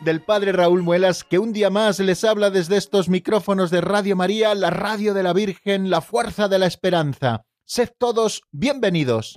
del Padre Raúl Muelas, que un día más les habla desde estos micrófonos de Radio María, la radio de la Virgen, la fuerza de la esperanza. Sed todos bienvenidos.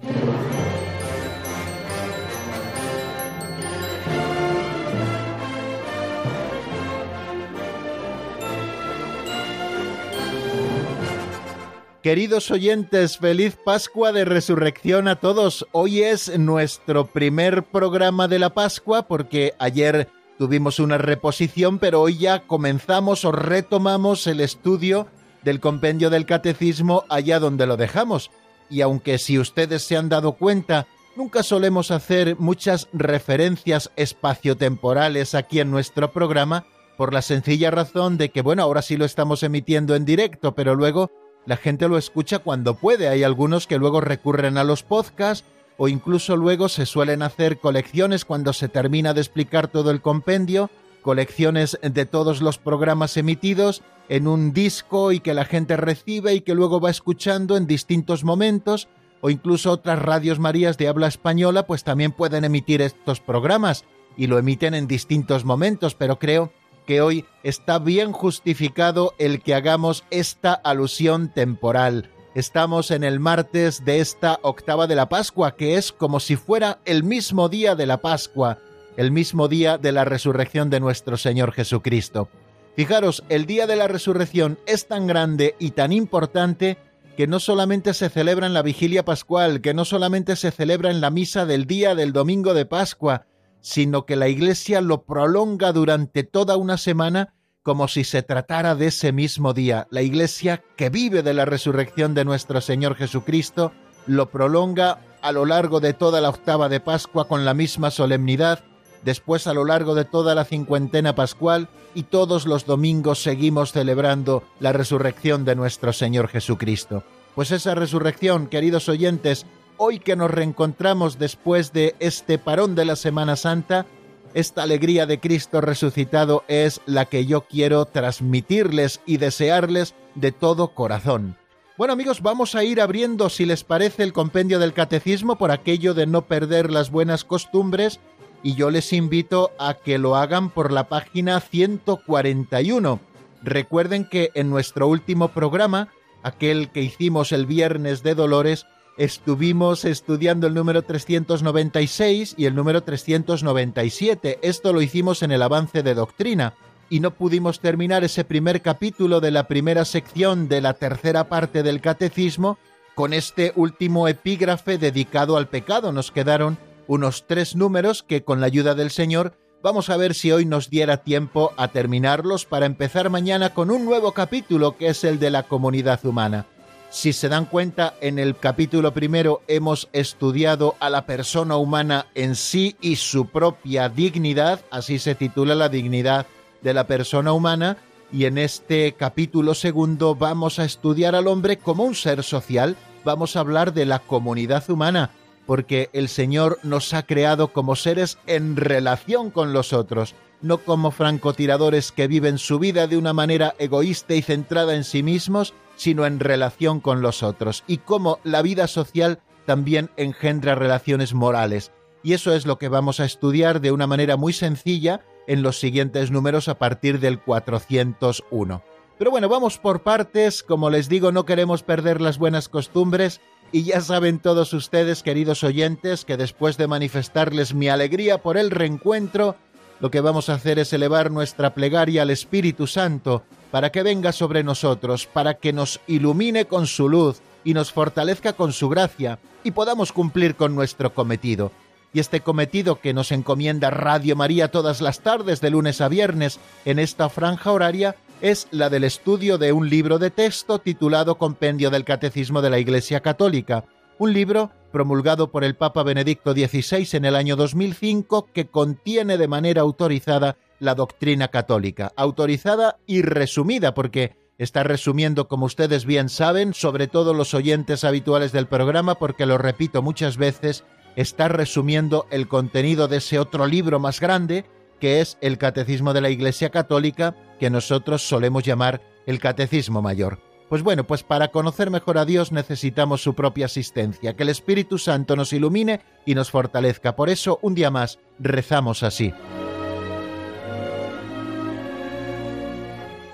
Queridos oyentes, feliz Pascua de Resurrección a todos. Hoy es nuestro primer programa de la Pascua porque ayer tuvimos una reposición, pero hoy ya comenzamos o retomamos el estudio del compendio del catecismo allá donde lo dejamos. Y aunque si ustedes se han dado cuenta, nunca solemos hacer muchas referencias espaciotemporales aquí en nuestro programa, por la sencilla razón de que, bueno, ahora sí lo estamos emitiendo en directo, pero luego la gente lo escucha cuando puede. Hay algunos que luego recurren a los podcasts o incluso luego se suelen hacer colecciones cuando se termina de explicar todo el compendio, colecciones de todos los programas emitidos en un disco y que la gente recibe y que luego va escuchando en distintos momentos, o incluso otras radios marías de habla española pues también pueden emitir estos programas y lo emiten en distintos momentos, pero creo que hoy está bien justificado el que hagamos esta alusión temporal. Estamos en el martes de esta octava de la Pascua, que es como si fuera el mismo día de la Pascua, el mismo día de la resurrección de nuestro Señor Jesucristo. Fijaros, el día de la resurrección es tan grande y tan importante que no solamente se celebra en la vigilia pascual, que no solamente se celebra en la misa del día del domingo de Pascua, sino que la Iglesia lo prolonga durante toda una semana como si se tratara de ese mismo día. La Iglesia, que vive de la resurrección de nuestro Señor Jesucristo, lo prolonga a lo largo de toda la octava de Pascua con la misma solemnidad, después a lo largo de toda la cincuentena pascual y todos los domingos seguimos celebrando la resurrección de nuestro Señor Jesucristo. Pues esa resurrección, queridos oyentes, hoy que nos reencontramos después de este parón de la Semana Santa, esta alegría de Cristo resucitado es la que yo quiero transmitirles y desearles de todo corazón. Bueno amigos, vamos a ir abriendo, si les parece, el compendio del catecismo por aquello de no perder las buenas costumbres y yo les invito a que lo hagan por la página 141. Recuerden que en nuestro último programa, aquel que hicimos el viernes de Dolores, estuvimos estudiando el número 396 y el número 397. Esto lo hicimos en el avance de doctrina y no pudimos terminar ese primer capítulo de la primera sección de la tercera parte del catecismo con este último epígrafe dedicado al pecado. Nos quedaron unos tres números que con la ayuda del Señor vamos a ver si hoy nos diera tiempo a terminarlos para empezar mañana con un nuevo capítulo que es el de la comunidad humana. Si se dan cuenta, en el capítulo primero hemos estudiado a la persona humana en sí y su propia dignidad, así se titula la dignidad de la persona humana, y en este capítulo segundo vamos a estudiar al hombre como un ser social, vamos a hablar de la comunidad humana, porque el Señor nos ha creado como seres en relación con los otros, no como francotiradores que viven su vida de una manera egoísta y centrada en sí mismos, sino en relación con los otros, y cómo la vida social también engendra relaciones morales. Y eso es lo que vamos a estudiar de una manera muy sencilla en los siguientes números a partir del 401. Pero bueno, vamos por partes, como les digo, no queremos perder las buenas costumbres y ya saben todos ustedes, queridos oyentes, que después de manifestarles mi alegría por el reencuentro, lo que vamos a hacer es elevar nuestra plegaria al Espíritu Santo para que venga sobre nosotros, para que nos ilumine con su luz y nos fortalezca con su gracia y podamos cumplir con nuestro cometido. Y este cometido que nos encomienda Radio María todas las tardes de lunes a viernes en esta franja horaria es la del estudio de un libro de texto titulado Compendio del Catecismo de la Iglesia Católica, un libro promulgado por el Papa Benedicto XVI en el año 2005 que contiene de manera autorizada la doctrina católica, autorizada y resumida, porque está resumiendo, como ustedes bien saben, sobre todo los oyentes habituales del programa, porque lo repito muchas veces, está resumiendo el contenido de ese otro libro más grande, que es el Catecismo de la Iglesia Católica, que nosotros solemos llamar el Catecismo Mayor. Pues bueno, pues para conocer mejor a Dios necesitamos su propia asistencia, que el Espíritu Santo nos ilumine y nos fortalezca. Por eso, un día más, rezamos así.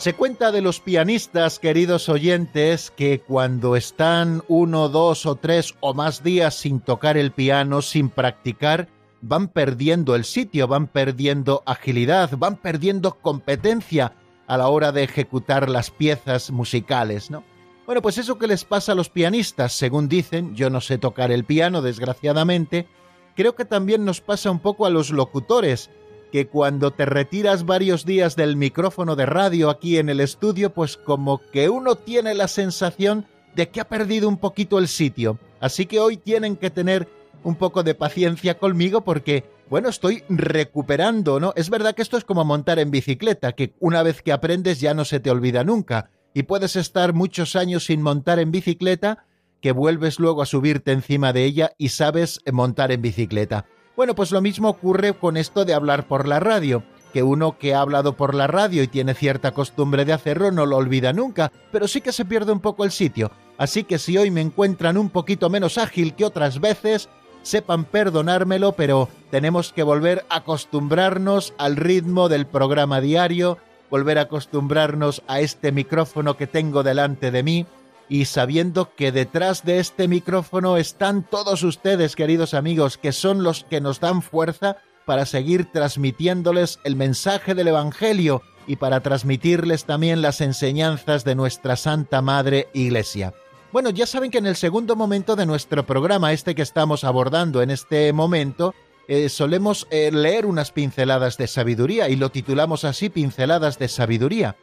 Se cuenta de los pianistas, queridos oyentes, que cuando están uno, dos o tres o más días sin tocar el piano, sin practicar, van perdiendo el sitio, van perdiendo agilidad, van perdiendo competencia a la hora de ejecutar las piezas musicales, ¿no? Bueno, pues eso que les pasa a los pianistas, según dicen, yo no sé tocar el piano, desgraciadamente, creo que también nos pasa un poco a los locutores, que cuando te retiras varios días del micrófono de radio aquí en el estudio, pues como que uno tiene la sensación de que ha perdido un poquito el sitio. Así que hoy tienen que tener un poco de paciencia conmigo porque, bueno, estoy recuperando, ¿no? Es verdad que esto es como montar en bicicleta, que una vez que aprendes ya no se te olvida nunca. Y puedes estar muchos años sin montar en bicicleta, que vuelves luego a subirte encima de ella y sabes montar en bicicleta. Bueno, pues lo mismo ocurre con esto de hablar por la radio, que uno que ha hablado por la radio y tiene cierta costumbre de hacerlo no lo olvida nunca, pero sí que se pierde un poco el sitio. Así que si hoy me encuentran un poquito menos ágil que otras veces, sepan perdonármelo, pero tenemos que volver a acostumbrarnos al ritmo del programa diario, volver a acostumbrarnos a este micrófono que tengo delante de mí, y sabiendo que detrás de este micrófono están todos ustedes, queridos amigos, que son los que nos dan fuerza para seguir transmitiéndoles el mensaje del Evangelio y para transmitirles también las enseñanzas de nuestra Santa Madre Iglesia. Bueno, ya saben que en el segundo momento de nuestro programa, este que estamos abordando en este momento, eh, solemos eh, leer unas pinceladas de sabiduría y lo titulamos así Pinceladas de Sabiduría,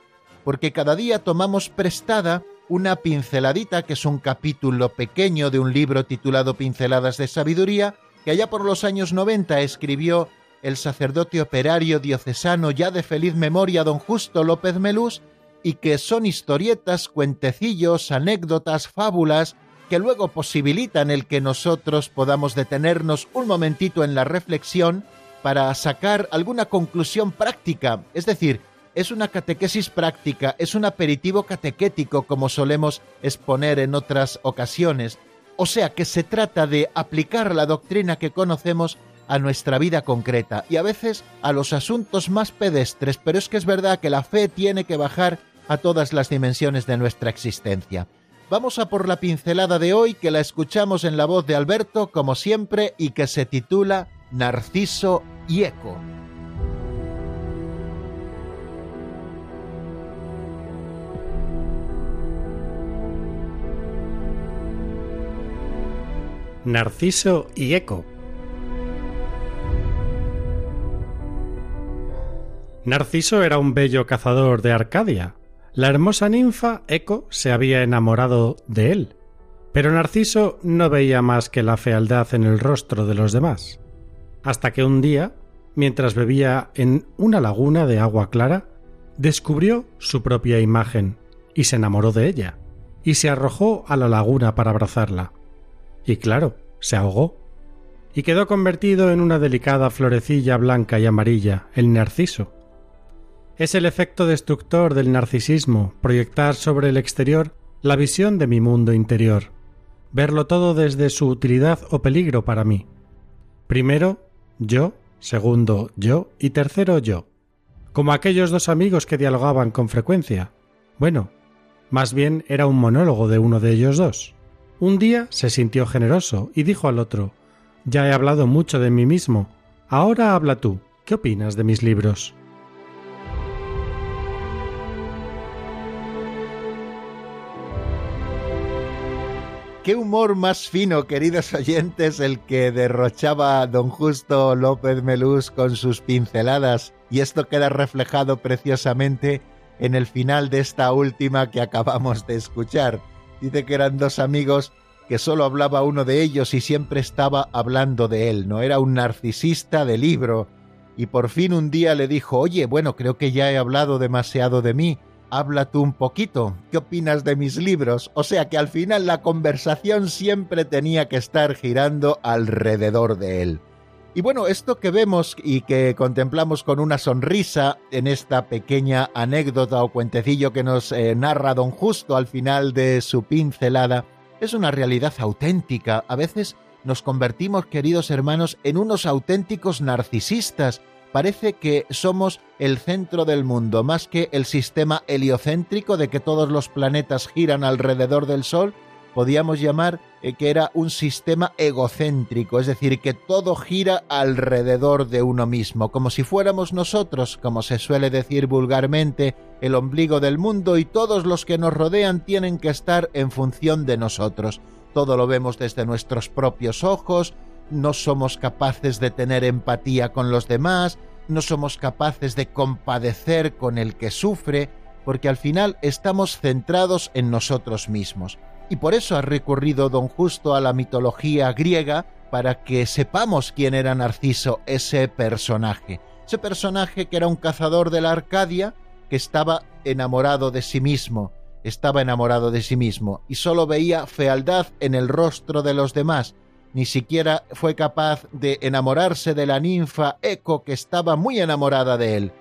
porque cada día tomamos prestada una pinceladita, que es un capítulo pequeño de un libro titulado Pinceladas de Sabiduría, que allá por los años 90 escribió el sacerdote operario diocesano ya de feliz memoria don Justo López Melús, y que son historietas, cuentecillos, anécdotas, fábulas, que luego posibilitan el que nosotros podamos detenernos un momentito en la reflexión para sacar alguna conclusión práctica, es decir, es una catequesis práctica, es un aperitivo catequético como solemos exponer en otras ocasiones. O sea que se trata de aplicar la doctrina que conocemos a nuestra vida concreta y a veces a los asuntos más pedestres, pero es que es verdad que la fe tiene que bajar a todas las dimensiones de nuestra existencia. Vamos a por la pincelada de hoy que la escuchamos en la voz de Alberto como siempre y que se titula Narciso y Eco. Narciso y Eco. Narciso era un bello cazador de Arcadia. La hermosa ninfa Eco se había enamorado de él, pero Narciso no veía más que la fealdad en el rostro de los demás, hasta que un día, mientras bebía en una laguna de agua clara, descubrió su propia imagen y se enamoró de ella, y se arrojó a la laguna para abrazarla. Y claro, se ahogó y quedó convertido en una delicada florecilla blanca y amarilla, el narciso. Es el efecto destructor del narcisismo proyectar sobre el exterior la visión de mi mundo interior, verlo todo desde su utilidad o peligro para mí. Primero, yo, segundo, yo y tercero, yo. como aquellos dos amigos que dialogaban con frecuencia. Bueno, más bien era un monólogo de uno de ellos dos. Un día se sintió generoso y dijo al otro Ya he hablado mucho de mí mismo. Ahora habla tú. ¿Qué opinas de mis libros? Qué humor más fino, queridos oyentes, el que derrochaba don Justo López Melús con sus pinceladas, y esto queda reflejado preciosamente en el final de esta última que acabamos de escuchar. Dice que eran dos amigos que solo hablaba uno de ellos y siempre estaba hablando de él, no era un narcisista de libro. Y por fin un día le dijo, oye, bueno, creo que ya he hablado demasiado de mí, habla tú un poquito, ¿qué opinas de mis libros? O sea que al final la conversación siempre tenía que estar girando alrededor de él. Y bueno, esto que vemos y que contemplamos con una sonrisa en esta pequeña anécdota o cuentecillo que nos eh, narra don Justo al final de su pincelada, es una realidad auténtica. A veces nos convertimos, queridos hermanos, en unos auténticos narcisistas parece que somos el centro del mundo, más que el sistema heliocéntrico de que todos los planetas giran alrededor del Sol, podíamos llamar eh, que era un sistema egocéntrico, es decir, que todo gira alrededor de uno mismo, como si fuéramos nosotros, como se suele decir vulgarmente, el ombligo del mundo y todos los que nos rodean tienen que estar en función de nosotros. Todo lo vemos desde nuestros propios ojos, no somos capaces de tener empatía con los demás, no somos capaces de compadecer con el que sufre, porque al final estamos centrados en nosotros mismos. Y por eso ha recurrido don Justo a la mitología griega para que sepamos quién era Narciso, ese personaje. Ese personaje que era un cazador de la Arcadia, que estaba enamorado de sí mismo, estaba enamorado de sí mismo, y solo veía fealdad en el rostro de los demás, ni siquiera fue capaz de enamorarse de la ninfa Eco que estaba muy enamorada de él.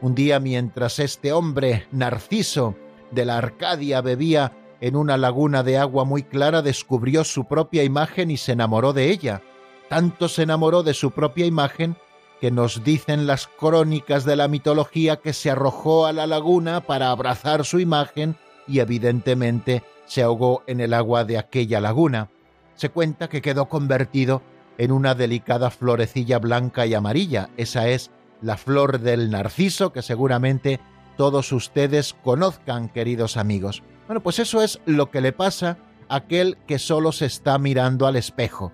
Un día mientras este hombre, Narciso, de la Arcadia bebía en una laguna de agua muy clara, descubrió su propia imagen y se enamoró de ella. Tanto se enamoró de su propia imagen que nos dicen las crónicas de la mitología que se arrojó a la laguna para abrazar su imagen y evidentemente se ahogó en el agua de aquella laguna se cuenta que quedó convertido en una delicada florecilla blanca y amarilla. Esa es la flor del narciso que seguramente todos ustedes conozcan, queridos amigos. Bueno, pues eso es lo que le pasa a aquel que solo se está mirando al espejo.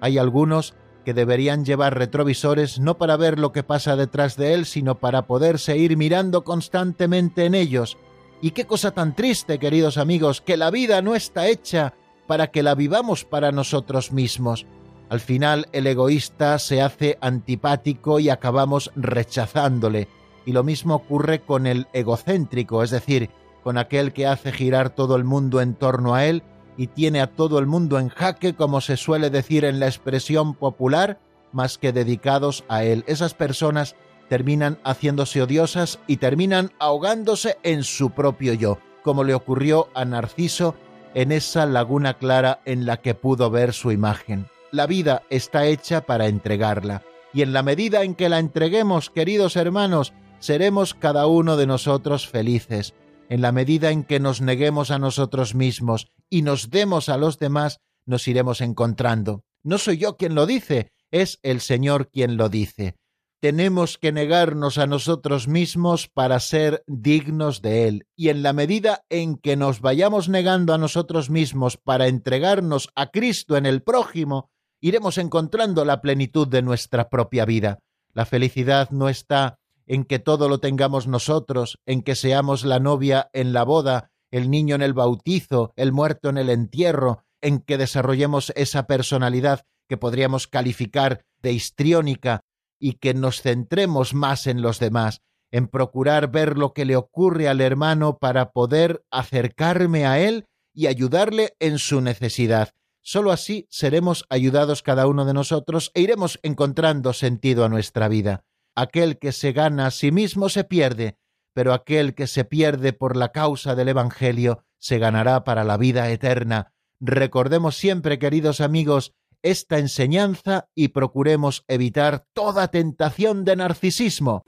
Hay algunos que deberían llevar retrovisores no para ver lo que pasa detrás de él, sino para poderse ir mirando constantemente en ellos. Y qué cosa tan triste, queridos amigos, que la vida no está hecha para que la vivamos para nosotros mismos. Al final el egoísta se hace antipático y acabamos rechazándole. Y lo mismo ocurre con el egocéntrico, es decir, con aquel que hace girar todo el mundo en torno a él y tiene a todo el mundo en jaque, como se suele decir en la expresión popular, más que dedicados a él. Esas personas terminan haciéndose odiosas y terminan ahogándose en su propio yo, como le ocurrió a Narciso en esa laguna clara en la que pudo ver su imagen. La vida está hecha para entregarla, y en la medida en que la entreguemos, queridos hermanos, seremos cada uno de nosotros felices. En la medida en que nos neguemos a nosotros mismos y nos demos a los demás, nos iremos encontrando. No soy yo quien lo dice, es el Señor quien lo dice tenemos que negarnos a nosotros mismos para ser dignos de Él. Y en la medida en que nos vayamos negando a nosotros mismos para entregarnos a Cristo en el prójimo, iremos encontrando la plenitud de nuestra propia vida. La felicidad no está en que todo lo tengamos nosotros, en que seamos la novia en la boda, el niño en el bautizo, el muerto en el entierro, en que desarrollemos esa personalidad que podríamos calificar de histriónica, y que nos centremos más en los demás, en procurar ver lo que le ocurre al hermano para poder acercarme a él y ayudarle en su necesidad. Solo así seremos ayudados cada uno de nosotros e iremos encontrando sentido a nuestra vida. Aquel que se gana a sí mismo se pierde, pero aquel que se pierde por la causa del Evangelio se ganará para la vida eterna. Recordemos siempre, queridos amigos, esta enseñanza y procuremos evitar toda tentación de narcisismo.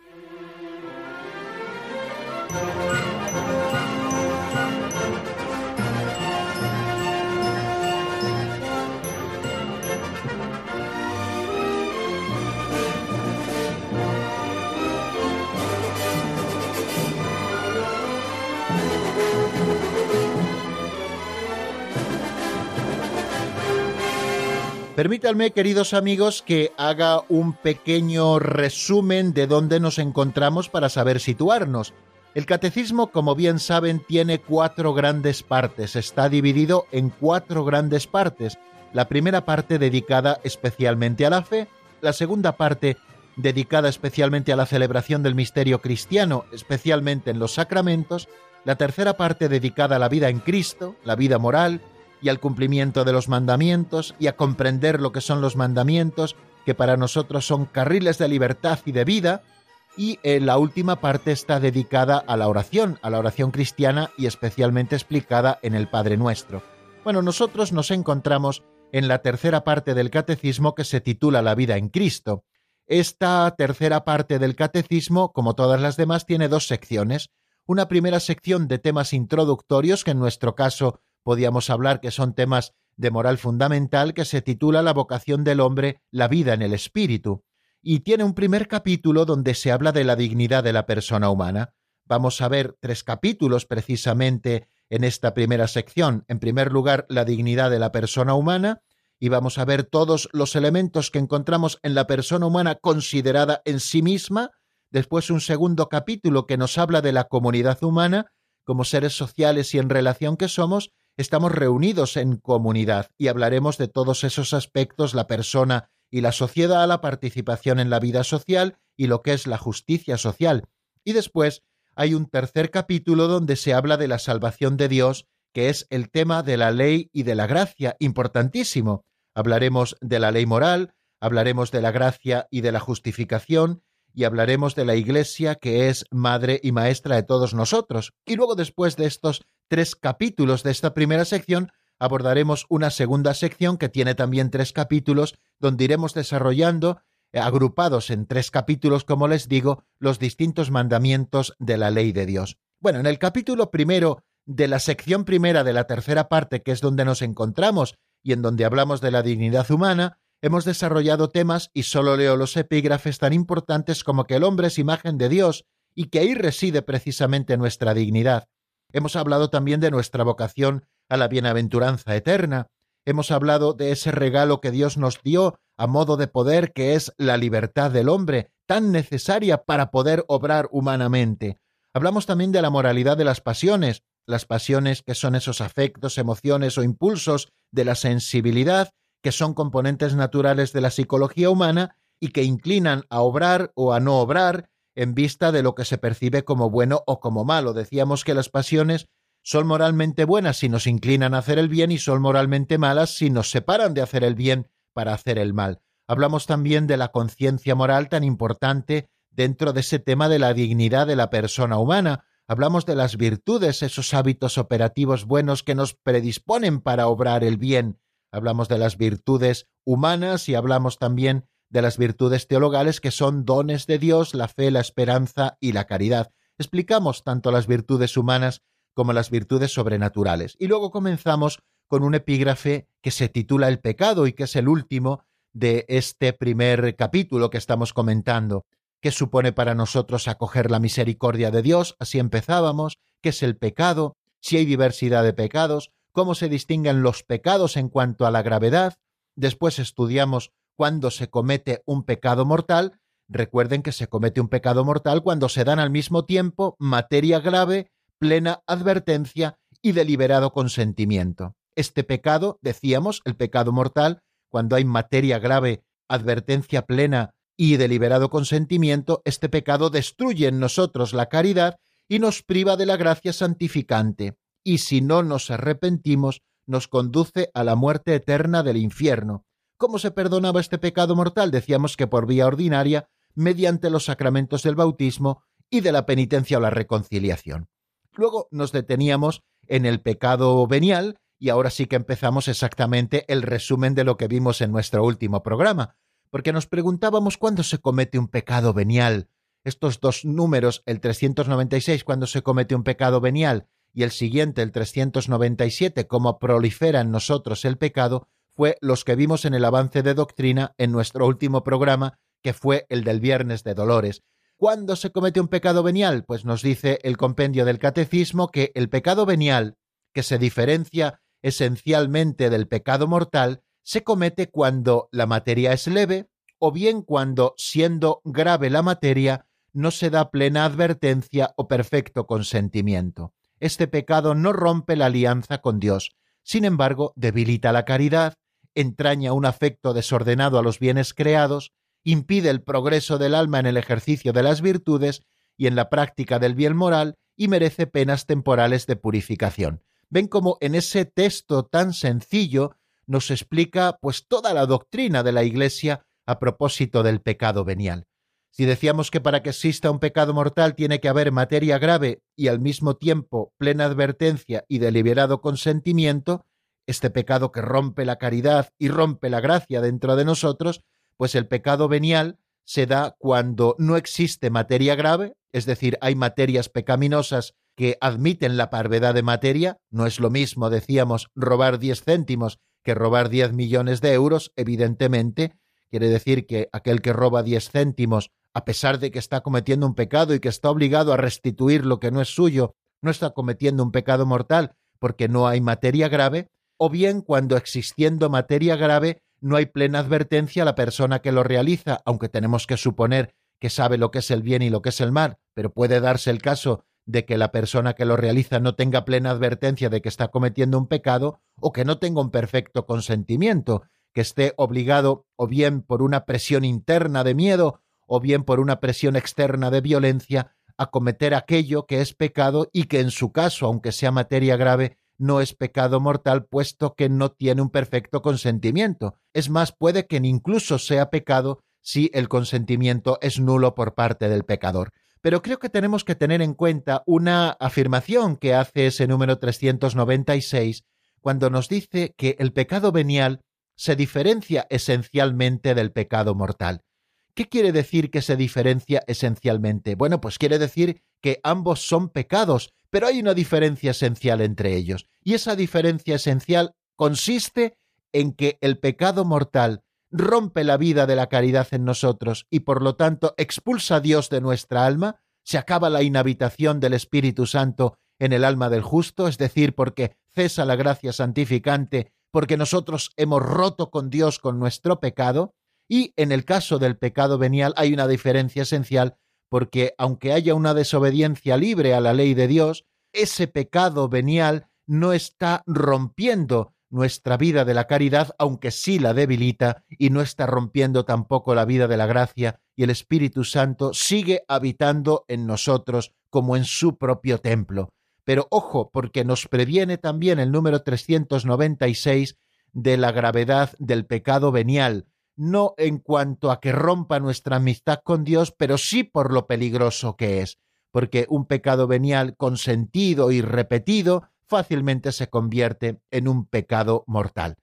Permítanme, queridos amigos, que haga un pequeño resumen de dónde nos encontramos para saber situarnos. El catecismo, como bien saben, tiene cuatro grandes partes, está dividido en cuatro grandes partes. La primera parte dedicada especialmente a la fe, la segunda parte dedicada especialmente a la celebración del misterio cristiano, especialmente en los sacramentos, la tercera parte dedicada a la vida en Cristo, la vida moral, y al cumplimiento de los mandamientos, y a comprender lo que son los mandamientos, que para nosotros son carriles de libertad y de vida, y en la última parte está dedicada a la oración, a la oración cristiana y especialmente explicada en el Padre Nuestro. Bueno, nosotros nos encontramos en la tercera parte del catecismo que se titula La vida en Cristo. Esta tercera parte del catecismo, como todas las demás, tiene dos secciones. Una primera sección de temas introductorios, que en nuestro caso podíamos hablar que son temas de moral fundamental, que se titula La vocación del hombre, la vida en el espíritu, y tiene un primer capítulo donde se habla de la dignidad de la persona humana. Vamos a ver tres capítulos precisamente en esta primera sección. En primer lugar, la dignidad de la persona humana, y vamos a ver todos los elementos que encontramos en la persona humana considerada en sí misma, después un segundo capítulo que nos habla de la comunidad humana, como seres sociales y en relación que somos, estamos reunidos en comunidad y hablaremos de todos esos aspectos, la persona y la sociedad, la participación en la vida social y lo que es la justicia social. Y después hay un tercer capítulo donde se habla de la salvación de Dios, que es el tema de la ley y de la gracia, importantísimo. Hablaremos de la ley moral, hablaremos de la gracia y de la justificación, y hablaremos de la Iglesia, que es madre y maestra de todos nosotros. Y luego, después de estos tres capítulos de esta primera sección, abordaremos una segunda sección que tiene también tres capítulos, donde iremos desarrollando, eh, agrupados en tres capítulos, como les digo, los distintos mandamientos de la ley de Dios. Bueno, en el capítulo primero de la sección primera de la tercera parte, que es donde nos encontramos y en donde hablamos de la dignidad humana, hemos desarrollado temas y solo leo los epígrafes tan importantes como que el hombre es imagen de Dios y que ahí reside precisamente nuestra dignidad. Hemos hablado también de nuestra vocación a la bienaventuranza eterna. Hemos hablado de ese regalo que Dios nos dio a modo de poder que es la libertad del hombre, tan necesaria para poder obrar humanamente. Hablamos también de la moralidad de las pasiones, las pasiones que son esos afectos, emociones o impulsos de la sensibilidad que son componentes naturales de la psicología humana y que inclinan a obrar o a no obrar en vista de lo que se percibe como bueno o como malo. Decíamos que las pasiones son moralmente buenas si nos inclinan a hacer el bien y son moralmente malas si nos separan de hacer el bien para hacer el mal. Hablamos también de la conciencia moral tan importante dentro de ese tema de la dignidad de la persona humana. Hablamos de las virtudes, esos hábitos operativos buenos que nos predisponen para obrar el bien hablamos de las virtudes humanas y hablamos también de las virtudes teologales que son dones de Dios, la fe, la esperanza y la caridad. Explicamos tanto las virtudes humanas como las virtudes sobrenaturales. Y luego comenzamos con un epígrafe que se titula El pecado y que es el último de este primer capítulo que estamos comentando. ¿Qué supone para nosotros acoger la misericordia de Dios? Así empezábamos. ¿Qué es el pecado? Si hay diversidad de pecados, cómo se distinguen los pecados en cuanto a la gravedad, después estudiamos cuándo se comete un pecado mortal, recuerden que se comete un pecado mortal cuando se dan al mismo tiempo materia grave, plena advertencia y deliberado consentimiento. Este pecado, decíamos, el pecado mortal, cuando hay materia grave, advertencia plena y deliberado consentimiento, este pecado destruye en nosotros la caridad y nos priva de la gracia santificante y si no nos arrepentimos, nos conduce a la muerte eterna del infierno. ¿Cómo se perdonaba este pecado mortal? Decíamos que por vía ordinaria, mediante los sacramentos del bautismo y de la penitencia o la reconciliación. Luego nos deteníamos en el pecado venial y ahora sí que empezamos exactamente el resumen de lo que vimos en nuestro último programa, porque nos preguntábamos cuándo se comete un pecado venial. Estos dos números, el 396 cuando se comete un pecado venial y el siguiente, el 397, cómo prolifera en nosotros el pecado, fue los que vimos en el avance de doctrina en nuestro último programa, que fue el del viernes de Dolores. ¿Cuándo se comete un pecado venial? Pues nos dice el compendio del catecismo que el pecado venial, que se diferencia esencialmente del pecado mortal, se comete cuando la materia es leve o bien cuando, siendo grave la materia, no se da plena advertencia o perfecto consentimiento. Este pecado no rompe la alianza con Dios, sin embargo, debilita la caridad, entraña un afecto desordenado a los bienes creados, impide el progreso del alma en el ejercicio de las virtudes y en la práctica del bien moral y merece penas temporales de purificación. Ven cómo en ese texto tan sencillo nos explica pues toda la doctrina de la Iglesia a propósito del pecado venial. Si decíamos que para que exista un pecado mortal tiene que haber materia grave y al mismo tiempo plena advertencia y deliberado consentimiento, este pecado que rompe la caridad y rompe la gracia dentro de nosotros, pues el pecado venial se da cuando no existe materia grave, es decir, hay materias pecaminosas que admiten la parvedad de materia, no es lo mismo, decíamos, robar diez céntimos que robar diez millones de euros, evidentemente, quiere decir que aquel que roba diez céntimos, a pesar de que está cometiendo un pecado y que está obligado a restituir lo que no es suyo, no está cometiendo un pecado mortal porque no hay materia grave, o bien cuando existiendo materia grave no hay plena advertencia a la persona que lo realiza, aunque tenemos que suponer que sabe lo que es el bien y lo que es el mal, pero puede darse el caso de que la persona que lo realiza no tenga plena advertencia de que está cometiendo un pecado o que no tenga un perfecto consentimiento, que esté obligado o bien por una presión interna de miedo o bien por una presión externa de violencia a cometer aquello que es pecado y que en su caso, aunque sea materia grave, no es pecado mortal puesto que no tiene un perfecto consentimiento. Es más, puede que incluso sea pecado si el consentimiento es nulo por parte del pecador. Pero creo que tenemos que tener en cuenta una afirmación que hace ese número 396 cuando nos dice que el pecado venial se diferencia esencialmente del pecado mortal. ¿Qué quiere decir que se diferencia esencialmente? Bueno, pues quiere decir que ambos son pecados, pero hay una diferencia esencial entre ellos. Y esa diferencia esencial consiste en que el pecado mortal rompe la vida de la caridad en nosotros y por lo tanto expulsa a Dios de nuestra alma, se acaba la inhabitación del Espíritu Santo en el alma del justo, es decir, porque cesa la gracia santificante, porque nosotros hemos roto con Dios con nuestro pecado, y en el caso del pecado venial hay una diferencia esencial, porque aunque haya una desobediencia libre a la ley de Dios, ese pecado venial no está rompiendo nuestra vida de la caridad, aunque sí la debilita, y no está rompiendo tampoco la vida de la gracia, y el Espíritu Santo sigue habitando en nosotros como en su propio templo. Pero ojo, porque nos previene también el número 396 de la gravedad del pecado venial, no en cuanto a que rompa nuestra amistad con Dios, pero sí por lo peligroso que es, porque un pecado venial consentido y repetido fácilmente se convierte en un pecado mortal.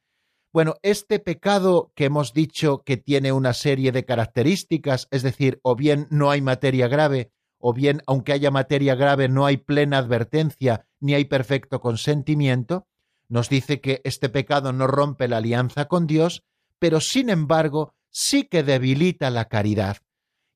Bueno, este pecado que hemos dicho que tiene una serie de características, es decir, o bien no hay materia grave, o bien aunque haya materia grave no hay plena advertencia ni hay perfecto consentimiento, nos dice que este pecado no rompe la alianza con Dios, pero sin embargo sí que debilita la caridad.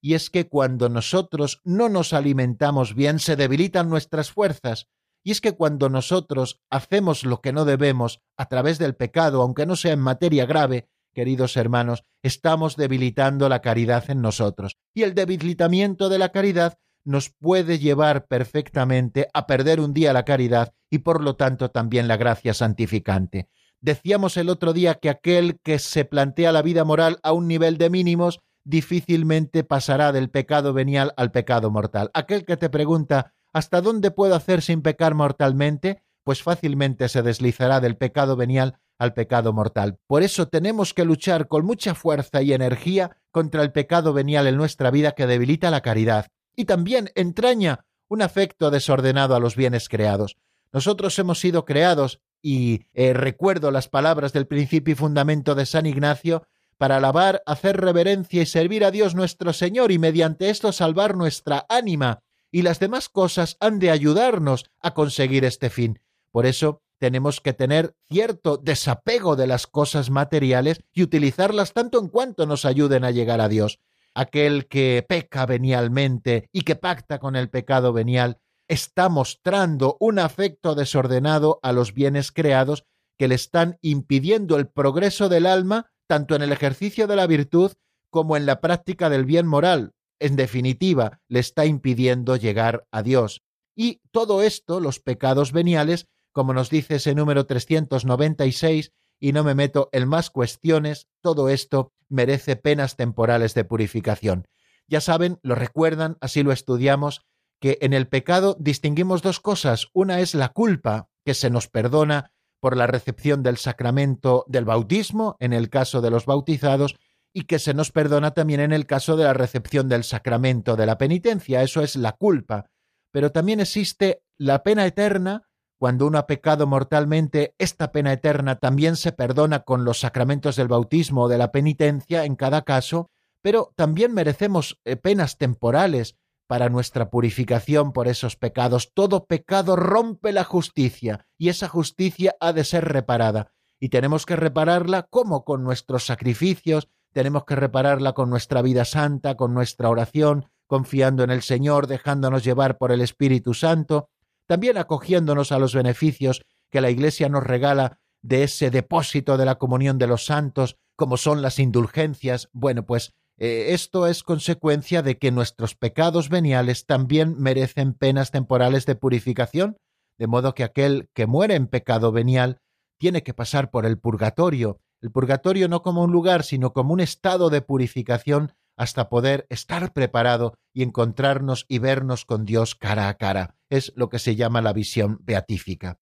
Y es que cuando nosotros no nos alimentamos bien se debilitan nuestras fuerzas, y es que cuando nosotros hacemos lo que no debemos a través del pecado, aunque no sea en materia grave, queridos hermanos, estamos debilitando la caridad en nosotros. Y el debilitamiento de la caridad nos puede llevar perfectamente a perder un día la caridad y por lo tanto también la gracia santificante. Decíamos el otro día que aquel que se plantea la vida moral a un nivel de mínimos difícilmente pasará del pecado venial al pecado mortal. Aquel que te pregunta ¿hasta dónde puedo hacer sin pecar mortalmente? Pues fácilmente se deslizará del pecado venial al pecado mortal. Por eso tenemos que luchar con mucha fuerza y energía contra el pecado venial en nuestra vida que debilita la caridad y también entraña un afecto desordenado a los bienes creados. Nosotros hemos sido creados y eh, recuerdo las palabras del principio y fundamento de San Ignacio, para alabar, hacer reverencia y servir a Dios nuestro Señor y mediante esto salvar nuestra ánima, y las demás cosas han de ayudarnos a conseguir este fin. Por eso tenemos que tener cierto desapego de las cosas materiales y utilizarlas tanto en cuanto nos ayuden a llegar a Dios. Aquel que peca venialmente y que pacta con el pecado venial está mostrando un afecto desordenado a los bienes creados que le están impidiendo el progreso del alma tanto en el ejercicio de la virtud como en la práctica del bien moral. En definitiva, le está impidiendo llegar a Dios. Y todo esto, los pecados veniales, como nos dice ese número 396, y no me meto en más cuestiones, todo esto merece penas temporales de purificación. Ya saben, lo recuerdan, así lo estudiamos, que en el pecado distinguimos dos cosas. Una es la culpa, que se nos perdona por la recepción del sacramento del bautismo, en el caso de los bautizados, y que se nos perdona también en el caso de la recepción del sacramento de la penitencia. Eso es la culpa. Pero también existe la pena eterna, cuando uno ha pecado mortalmente, esta pena eterna también se perdona con los sacramentos del bautismo o de la penitencia en cada caso, pero también merecemos eh, penas temporales para nuestra purificación por esos pecados. Todo pecado rompe la justicia y esa justicia ha de ser reparada. Y tenemos que repararla como con nuestros sacrificios, tenemos que repararla con nuestra vida santa, con nuestra oración, confiando en el Señor, dejándonos llevar por el Espíritu Santo, también acogiéndonos a los beneficios que la Iglesia nos regala de ese depósito de la comunión de los santos, como son las indulgencias. Bueno, pues eh, esto es consecuencia de que nuestros pecados veniales también merecen penas temporales de purificación, de modo que aquel que muere en pecado venial tiene que pasar por el purgatorio, el purgatorio no como un lugar, sino como un estado de purificación hasta poder estar preparado y encontrarnos y vernos con Dios cara a cara. Es lo que se llama la visión beatífica.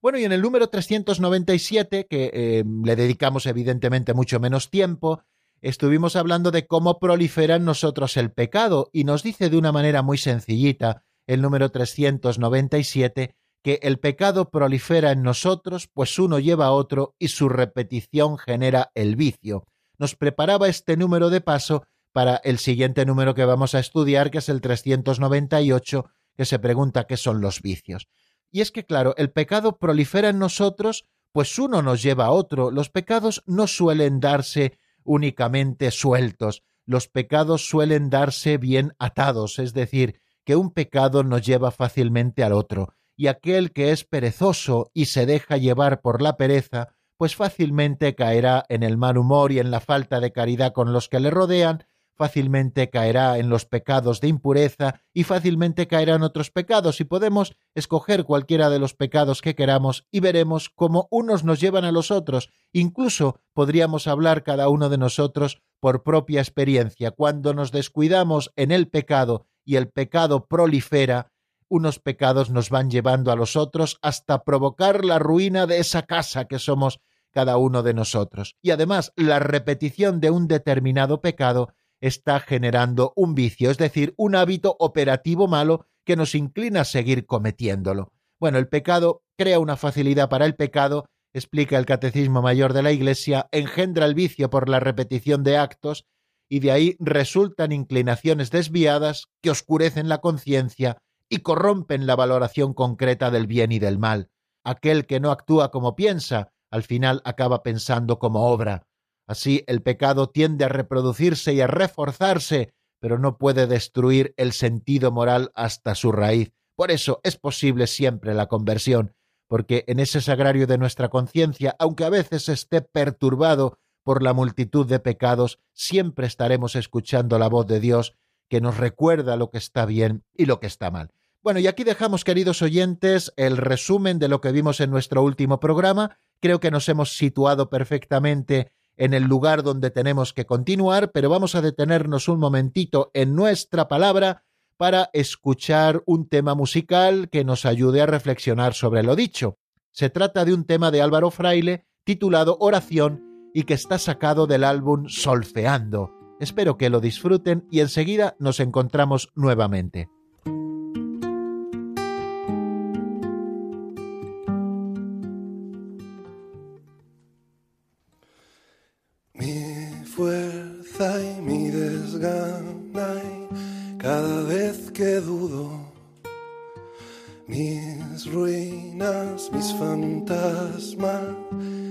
Bueno, y en el número 397, que eh, le dedicamos evidentemente mucho menos tiempo, estuvimos hablando de cómo prolifera en nosotros el pecado y nos dice de una manera muy sencillita el número 397 que el pecado prolifera en nosotros, pues uno lleva a otro y su repetición genera el vicio. Nos preparaba este número de paso para el siguiente número que vamos a estudiar, que es el 398, que se pregunta qué son los vicios. Y es que, claro, el pecado prolifera en nosotros, pues uno nos lleva a otro. Los pecados no suelen darse únicamente sueltos, los pecados suelen darse bien atados, es decir, que un pecado nos lleva fácilmente al otro, y aquel que es perezoso y se deja llevar por la pereza, pues fácilmente caerá en el mal humor y en la falta de caridad con los que le rodean, fácilmente caerá en los pecados de impureza y fácilmente caerá en otros pecados y podemos escoger cualquiera de los pecados que queramos y veremos cómo unos nos llevan a los otros. Incluso podríamos hablar cada uno de nosotros por propia experiencia. Cuando nos descuidamos en el pecado y el pecado prolifera, unos pecados nos van llevando a los otros hasta provocar la ruina de esa casa que somos cada uno de nosotros. Y además, la repetición de un determinado pecado está generando un vicio, es decir, un hábito operativo malo que nos inclina a seguir cometiéndolo. Bueno, el pecado crea una facilidad para el pecado, explica el Catecismo Mayor de la Iglesia, engendra el vicio por la repetición de actos, y de ahí resultan inclinaciones desviadas que oscurecen la conciencia y corrompen la valoración concreta del bien y del mal. Aquel que no actúa como piensa, al final acaba pensando como obra. Así el pecado tiende a reproducirse y a reforzarse, pero no puede destruir el sentido moral hasta su raíz. Por eso es posible siempre la conversión, porque en ese sagrario de nuestra conciencia, aunque a veces esté perturbado por la multitud de pecados, siempre estaremos escuchando la voz de Dios que nos recuerda lo que está bien y lo que está mal. Bueno, y aquí dejamos, queridos oyentes, el resumen de lo que vimos en nuestro último programa. Creo que nos hemos situado perfectamente en el lugar donde tenemos que continuar, pero vamos a detenernos un momentito en nuestra palabra para escuchar un tema musical que nos ayude a reflexionar sobre lo dicho. Se trata de un tema de Álvaro Fraile titulado Oración y que está sacado del álbum Solfeando. Espero que lo disfruten y enseguida nos encontramos nuevamente. Cada vez que dudo mis ruinas, mis fantasmas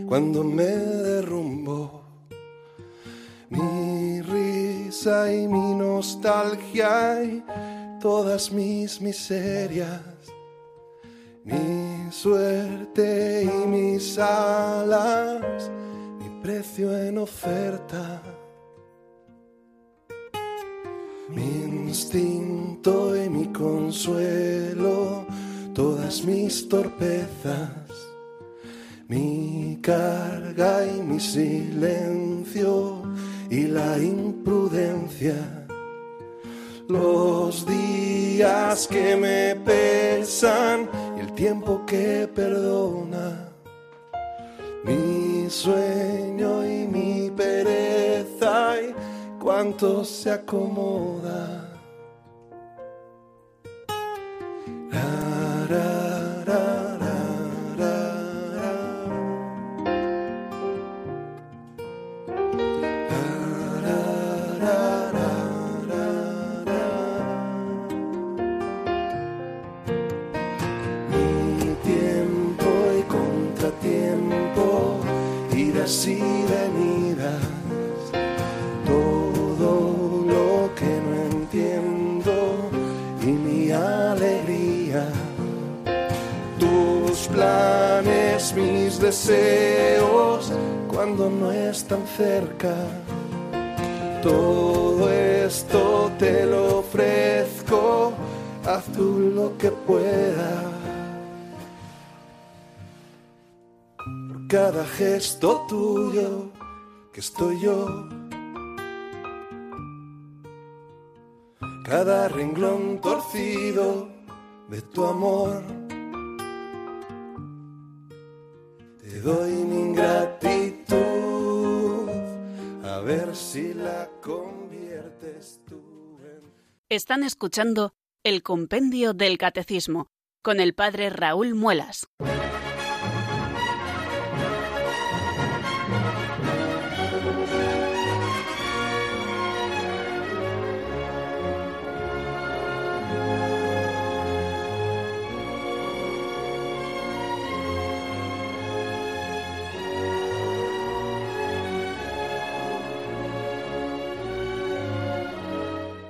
cuando me derrumbo mi risa y mi nostalgia y todas mis miserias mi suerte y mis alas, mi precio en oferta. Instinto y mi consuelo, todas mis torpezas, mi carga y mi silencio y la imprudencia los días que me pesan y el tiempo que perdona. Mi sueño y mi pereza y cuánto se acomoda. da, da. Deseos cuando no están cerca. Todo esto te lo ofrezco, haz tú lo que puedas. Por cada gesto tuyo que estoy yo. Cada renglón torcido de tu amor doy mi ingratitud, a ver si la conviertes tú en... Están escuchando el Compendio del Catecismo con el Padre Raúl Muelas.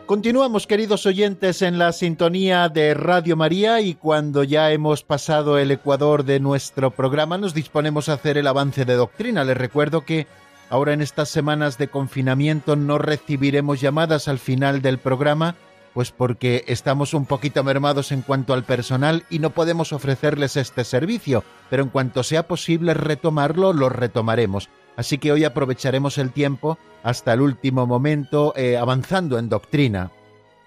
Continuamos, queridos oyentes, en la sintonía de Radio María y cuando ya hemos pasado el ecuador de nuestro programa nos disponemos a hacer el avance de doctrina. Les recuerdo que ahora en estas semanas de confinamiento no recibiremos llamadas al final del programa, pues porque estamos un poquito mermados en cuanto al personal y no podemos ofrecerles este servicio, pero en cuanto sea posible retomarlo, lo retomaremos. Así que hoy aprovecharemos el tiempo hasta el último momento eh, avanzando en doctrina.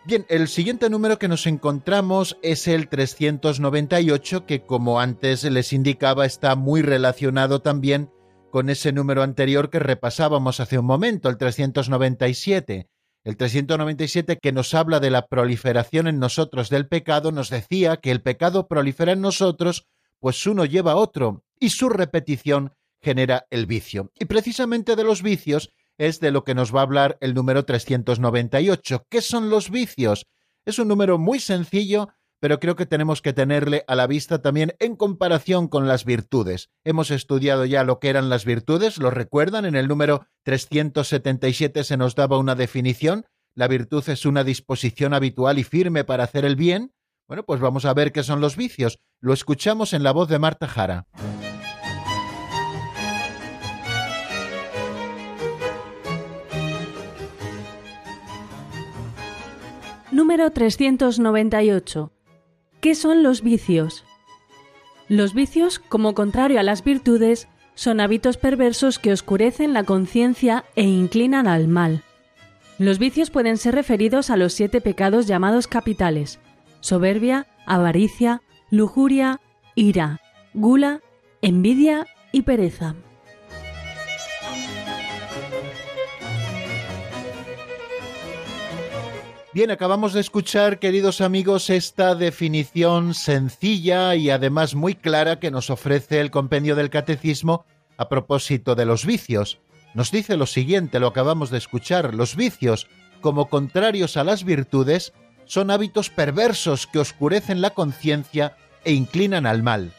Bien, el siguiente número que nos encontramos es el 398, que como antes les indicaba está muy relacionado también con ese número anterior que repasábamos hace un momento, el 397. El 397 que nos habla de la proliferación en nosotros del pecado nos decía que el pecado prolifera en nosotros, pues uno lleva a otro, y su repetición genera el vicio. Y precisamente de los vicios es de lo que nos va a hablar el número 398. ¿Qué son los vicios? Es un número muy sencillo, pero creo que tenemos que tenerle a la vista también en comparación con las virtudes. Hemos estudiado ya lo que eran las virtudes, ¿lo recuerdan? En el número 377 se nos daba una definición. La virtud es una disposición habitual y firme para hacer el bien. Bueno, pues vamos a ver qué son los vicios. Lo escuchamos en la voz de Marta Jara. Número 398. ¿Qué son los vicios? Los vicios, como contrario a las virtudes, son hábitos perversos que oscurecen la conciencia e inclinan al mal. Los vicios pueden ser referidos a los siete pecados llamados capitales, soberbia, avaricia, lujuria, ira, gula, envidia y pereza. Bien, acabamos de escuchar, queridos amigos, esta definición sencilla y además muy clara que nos ofrece el compendio del catecismo a propósito de los vicios. Nos dice lo siguiente, lo acabamos de escuchar, los vicios, como contrarios a las virtudes, son hábitos perversos que oscurecen la conciencia e inclinan al mal.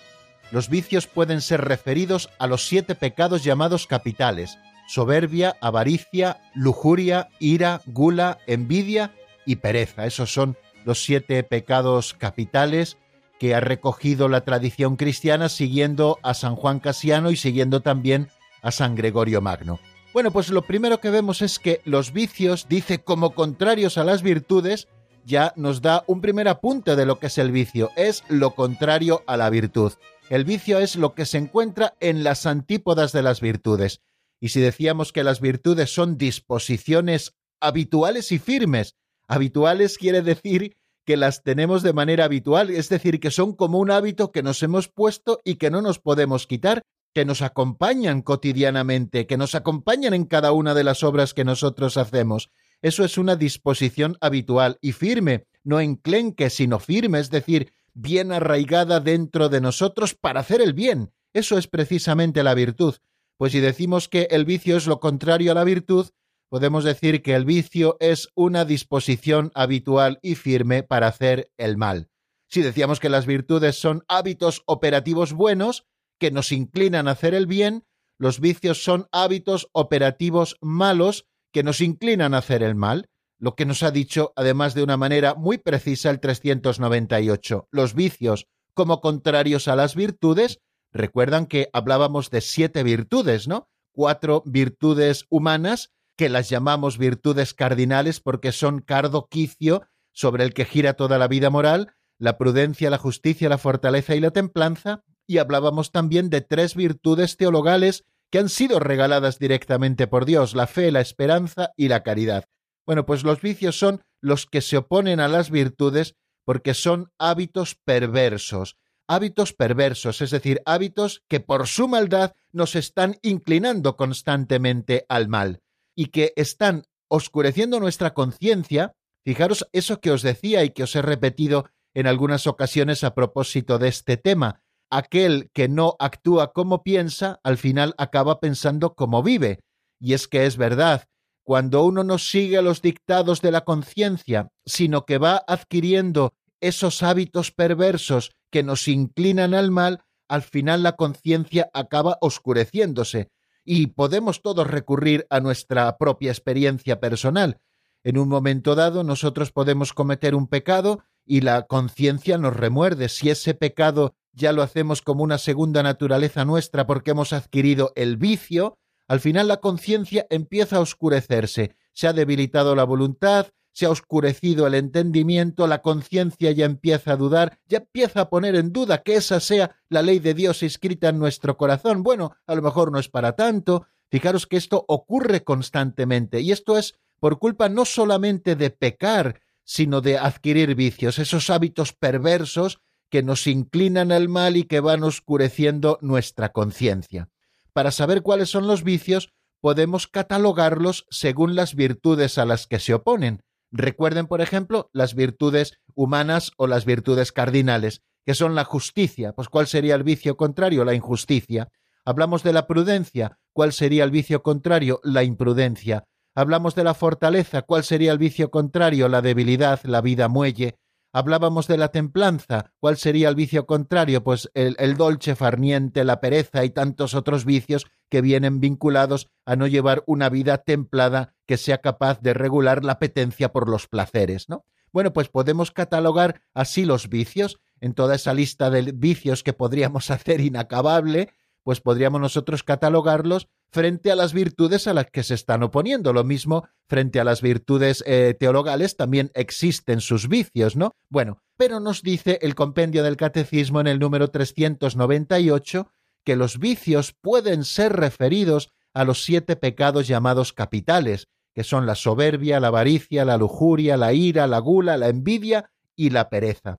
Los vicios pueden ser referidos a los siete pecados llamados capitales, soberbia, avaricia, lujuria, ira, gula, envidia y pereza. Esos son los siete pecados capitales que ha recogido la tradición cristiana siguiendo a San Juan Casiano y siguiendo también a San Gregorio Magno. Bueno, pues lo primero que vemos es que los vicios, dice, como contrarios a las virtudes, ya nos da un primer apunte de lo que es el vicio. Es lo contrario a la virtud. El vicio es lo que se encuentra en las antípodas de las virtudes. Y si decíamos que las virtudes son disposiciones habituales y firmes, habituales quiere decir que las tenemos de manera habitual, es decir, que son como un hábito que nos hemos puesto y que no nos podemos quitar, que nos acompañan cotidianamente, que nos acompañan en cada una de las obras que nosotros hacemos. Eso es una disposición habitual y firme, no enclenque, sino firme, es decir, bien arraigada dentro de nosotros para hacer el bien. Eso es precisamente la virtud. Pues si decimos que el vicio es lo contrario a la virtud, podemos decir que el vicio es una disposición habitual y firme para hacer el mal. Si decíamos que las virtudes son hábitos operativos buenos que nos inclinan a hacer el bien, los vicios son hábitos operativos malos que nos inclinan a hacer el mal, lo que nos ha dicho además de una manera muy precisa el 398. Los vicios, como contrarios a las virtudes, recuerdan que hablábamos de siete virtudes, ¿no? Cuatro virtudes humanas que las llamamos virtudes cardinales porque son cardo quicio sobre el que gira toda la vida moral, la prudencia, la justicia, la fortaleza y la templanza, y hablábamos también de tres virtudes teologales que han sido regaladas directamente por Dios, la fe, la esperanza y la caridad. Bueno, pues los vicios son los que se oponen a las virtudes porque son hábitos perversos, hábitos perversos, es decir, hábitos que por su maldad nos están inclinando constantemente al mal y que están oscureciendo nuestra conciencia. Fijaros eso que os decía y que os he repetido en algunas ocasiones a propósito de este tema. Aquel que no actúa como piensa, al final acaba pensando como vive. Y es que es verdad, cuando uno no sigue los dictados de la conciencia, sino que va adquiriendo esos hábitos perversos que nos inclinan al mal, al final la conciencia acaba oscureciéndose y podemos todos recurrir a nuestra propia experiencia personal. En un momento dado nosotros podemos cometer un pecado y la conciencia nos remuerde. Si ese pecado ya lo hacemos como una segunda naturaleza nuestra porque hemos adquirido el vicio, al final la conciencia empieza a oscurecerse. Se ha debilitado la voluntad, se ha oscurecido el entendimiento, la conciencia ya empieza a dudar, ya empieza a poner en duda que esa sea la ley de Dios escrita en nuestro corazón. Bueno, a lo mejor no es para tanto. Fijaros que esto ocurre constantemente y esto es por culpa no solamente de pecar, sino de adquirir vicios, esos hábitos perversos que nos inclinan al mal y que van oscureciendo nuestra conciencia. Para saber cuáles son los vicios, podemos catalogarlos según las virtudes a las que se oponen. Recuerden, por ejemplo, las virtudes humanas o las virtudes cardinales, que son la justicia. Pues ¿cuál sería el vicio contrario? La injusticia. Hablamos de la prudencia. ¿Cuál sería el vicio contrario? La imprudencia. Hablamos de la fortaleza. ¿Cuál sería el vicio contrario? La debilidad, la vida muelle. Hablábamos de la templanza. ¿Cuál sería el vicio contrario? Pues el, el, dolce farniente, la pereza y tantos otros vicios que vienen vinculados a no llevar una vida templada que sea capaz de regular la apetencia por los placeres, ¿no? Bueno, pues podemos catalogar así los vicios en toda esa lista de vicios que podríamos hacer inacabable, pues podríamos nosotros catalogarlos frente a las virtudes a las que se están oponiendo. Lo mismo frente a las virtudes eh, teologales también existen sus vicios, ¿no? Bueno, pero nos dice el compendio del catecismo en el número 398 que los vicios pueden ser referidos a los siete pecados llamados capitales, que son la soberbia, la avaricia, la lujuria, la ira, la gula, la envidia y la pereza.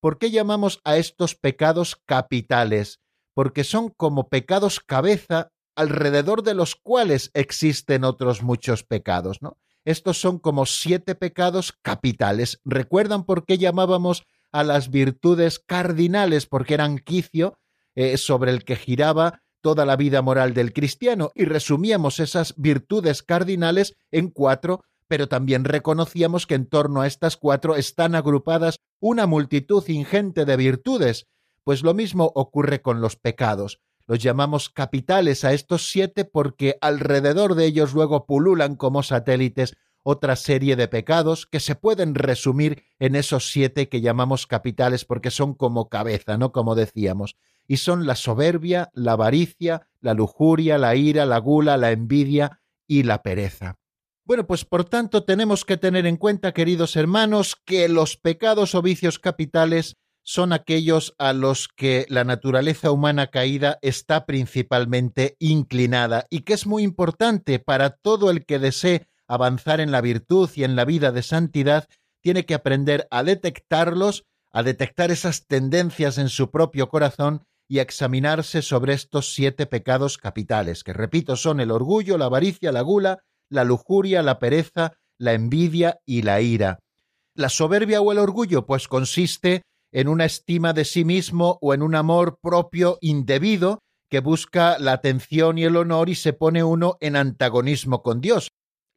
¿Por qué llamamos a estos pecados capitales? Porque son como pecados cabeza alrededor de los cuales existen otros muchos pecados, ¿no? Estos son como siete pecados capitales. ¿Recuerdan por qué llamábamos a las virtudes cardinales? Porque eran quicio eh, sobre el que giraba toda la vida moral del cristiano y resumíamos esas virtudes cardinales en cuatro, pero también reconocíamos que en torno a estas cuatro están agrupadas una multitud ingente de virtudes, pues lo mismo ocurre con los pecados. Los llamamos capitales a estos siete porque alrededor de ellos luego pululan como satélites otra serie de pecados que se pueden resumir en esos siete que llamamos capitales porque son como cabeza, ¿no? Como decíamos. Y son la soberbia, la avaricia, la lujuria, la ira, la gula, la envidia y la pereza. Bueno, pues por tanto tenemos que tener en cuenta, queridos hermanos, que los pecados o vicios capitales son aquellos a los que la naturaleza humana caída está principalmente inclinada y que es muy importante para todo el que desee avanzar en la virtud y en la vida de santidad, tiene que aprender a detectarlos, a detectar esas tendencias en su propio corazón y a examinarse sobre estos siete pecados capitales, que repito son el orgullo, la avaricia, la gula, la lujuria, la pereza, la envidia y la ira. La soberbia o el orgullo, pues consiste en una estima de sí mismo o en un amor propio indebido que busca la atención y el honor y se pone uno en antagonismo con Dios.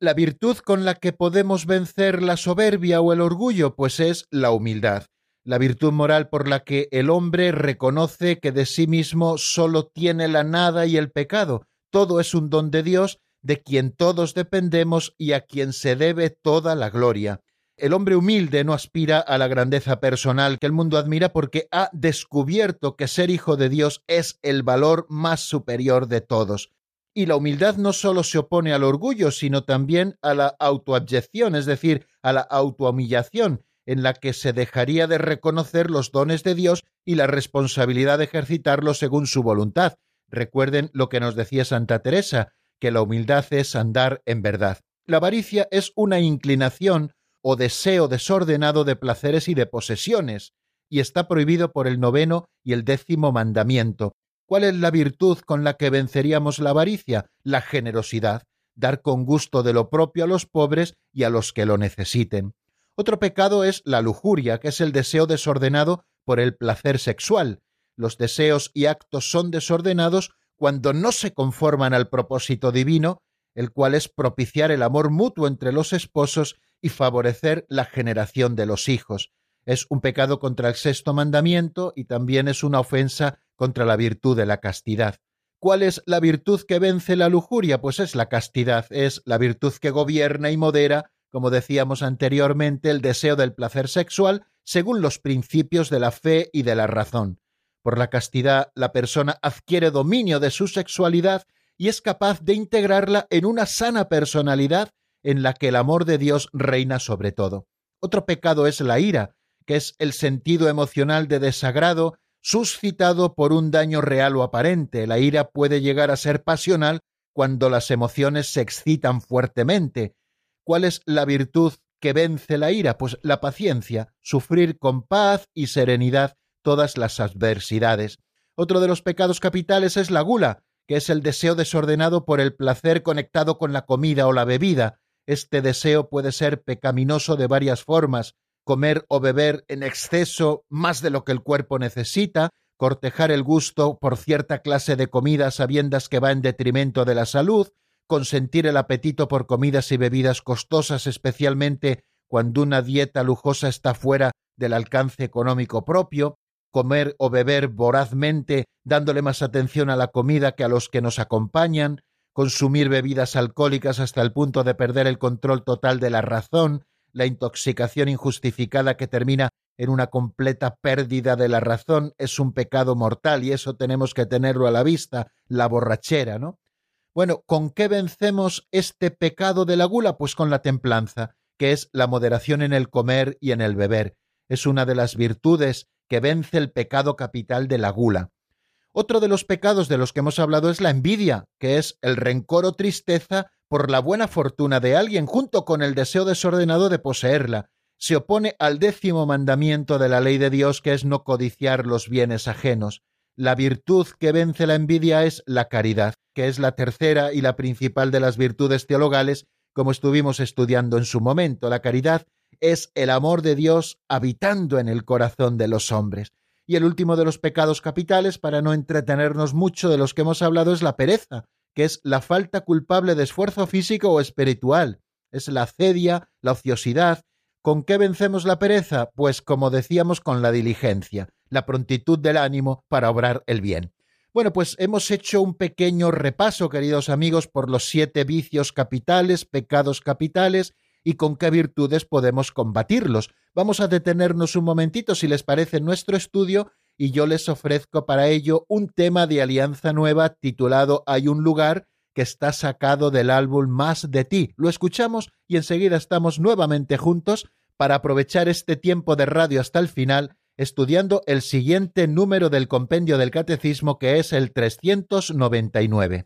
La virtud con la que podemos vencer la soberbia o el orgullo, pues es la humildad, la virtud moral por la que el hombre reconoce que de sí mismo sólo tiene la nada y el pecado, todo es un don de Dios, de quien todos dependemos y a quien se debe toda la gloria. El hombre humilde no aspira a la grandeza personal que el mundo admira porque ha descubierto que ser hijo de Dios es el valor más superior de todos. Y la humildad no solo se opone al orgullo, sino también a la autoabyección, es decir, a la autohumillación, en la que se dejaría de reconocer los dones de Dios y la responsabilidad de ejercitarlos según su voluntad. Recuerden lo que nos decía Santa Teresa, que la humildad es andar en verdad. La avaricia es una inclinación o deseo desordenado de placeres y de posesiones, y está prohibido por el noveno y el décimo mandamiento. ¿Cuál es la virtud con la que venceríamos la avaricia? La generosidad, dar con gusto de lo propio a los pobres y a los que lo necesiten. Otro pecado es la lujuria, que es el deseo desordenado por el placer sexual. Los deseos y actos son desordenados cuando no se conforman al propósito divino, el cual es propiciar el amor mutuo entre los esposos y favorecer la generación de los hijos. Es un pecado contra el sexto mandamiento y también es una ofensa contra la virtud de la castidad. ¿Cuál es la virtud que vence la lujuria? Pues es la castidad, es la virtud que gobierna y modera, como decíamos anteriormente, el deseo del placer sexual según los principios de la fe y de la razón. Por la castidad, la persona adquiere dominio de su sexualidad y es capaz de integrarla en una sana personalidad en la que el amor de Dios reina sobre todo. Otro pecado es la ira, que es el sentido emocional de desagrado suscitado por un daño real o aparente. La ira puede llegar a ser pasional cuando las emociones se excitan fuertemente. ¿Cuál es la virtud que vence la ira? Pues la paciencia, sufrir con paz y serenidad todas las adversidades. Otro de los pecados capitales es la gula, que es el deseo desordenado por el placer conectado con la comida o la bebida, este deseo puede ser pecaminoso de varias formas, comer o beber en exceso más de lo que el cuerpo necesita, cortejar el gusto por cierta clase de comida sabiendas que va en detrimento de la salud, consentir el apetito por comidas y bebidas costosas, especialmente cuando una dieta lujosa está fuera del alcance económico propio, comer o beber vorazmente dándole más atención a la comida que a los que nos acompañan, consumir bebidas alcohólicas hasta el punto de perder el control total de la razón, la intoxicación injustificada que termina en una completa pérdida de la razón es un pecado mortal y eso tenemos que tenerlo a la vista, la borrachera, ¿no? Bueno, ¿con qué vencemos este pecado de la gula? Pues con la templanza, que es la moderación en el comer y en el beber. Es una de las virtudes que vence el pecado capital de la gula. Otro de los pecados de los que hemos hablado es la envidia, que es el rencor o tristeza por la buena fortuna de alguien junto con el deseo desordenado de poseerla. Se opone al décimo mandamiento de la ley de Dios, que es no codiciar los bienes ajenos. La virtud que vence la envidia es la caridad, que es la tercera y la principal de las virtudes teologales, como estuvimos estudiando en su momento. La caridad es el amor de Dios habitando en el corazón de los hombres. Y el último de los pecados capitales, para no entretenernos mucho de los que hemos hablado, es la pereza, que es la falta culpable de esfuerzo físico o espiritual. Es la cedia, la ociosidad. ¿Con qué vencemos la pereza? Pues como decíamos, con la diligencia, la prontitud del ánimo para obrar el bien. Bueno, pues hemos hecho un pequeño repaso, queridos amigos, por los siete vicios capitales, pecados capitales, y con qué virtudes podemos combatirlos. Vamos a detenernos un momentito, si les parece, en nuestro estudio y yo les ofrezco para ello un tema de alianza nueva titulado Hay un lugar que está sacado del álbum Más de ti. Lo escuchamos y enseguida estamos nuevamente juntos para aprovechar este tiempo de radio hasta el final estudiando el siguiente número del compendio del catecismo que es el 399.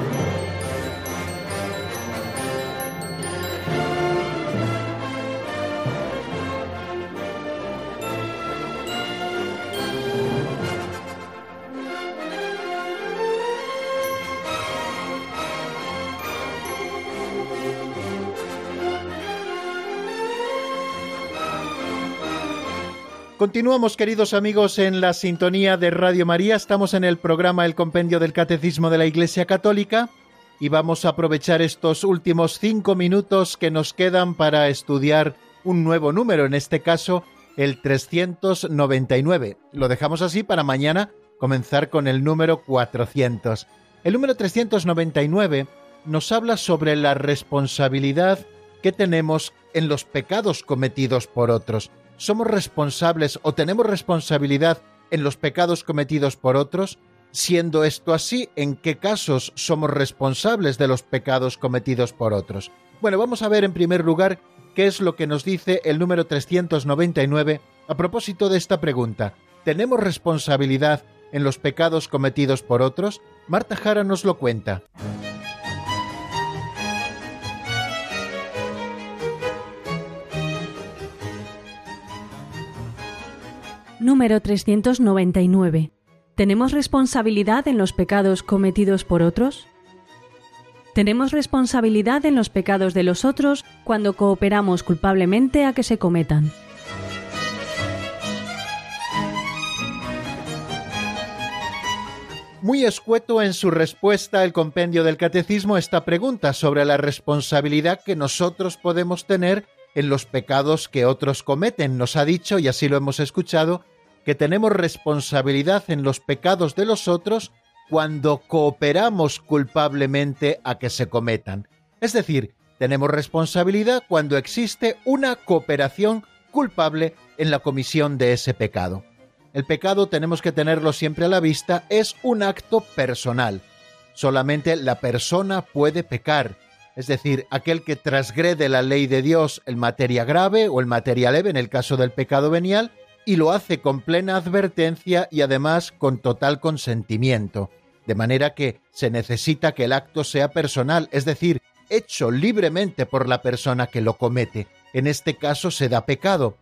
Continuamos, queridos amigos, en la sintonía de Radio María. Estamos en el programa El Compendio del Catecismo de la Iglesia Católica y vamos a aprovechar estos últimos cinco minutos que nos quedan para estudiar un nuevo número, en este caso el 399. Lo dejamos así para mañana comenzar con el número 400. El número 399 nos habla sobre la responsabilidad que tenemos en los pecados cometidos por otros somos responsables o tenemos responsabilidad en los pecados cometidos por otros? Siendo esto así, ¿en qué casos somos responsables de los pecados cometidos por otros? Bueno, vamos a ver en primer lugar qué es lo que nos dice el número 399 a propósito de esta pregunta. ¿Tenemos responsabilidad en los pecados cometidos por otros? Marta Jara nos lo cuenta. Número 399. ¿Tenemos responsabilidad en los pecados cometidos por otros? Tenemos responsabilidad en los pecados de los otros cuando cooperamos culpablemente a que se cometan. Muy escueto en su respuesta el compendio del catecismo esta pregunta sobre la responsabilidad que nosotros podemos tener en los pecados que otros cometen. Nos ha dicho, y así lo hemos escuchado, que tenemos responsabilidad en los pecados de los otros cuando cooperamos culpablemente a que se cometan. Es decir, tenemos responsabilidad cuando existe una cooperación culpable en la comisión de ese pecado. El pecado tenemos que tenerlo siempre a la vista, es un acto personal. Solamente la persona puede pecar, es decir, aquel que transgrede la ley de Dios en materia grave o en materia leve, en el caso del pecado venial, y lo hace con plena advertencia y además con total consentimiento. De manera que se necesita que el acto sea personal, es decir, hecho libremente por la persona que lo comete. En este caso se da pecado.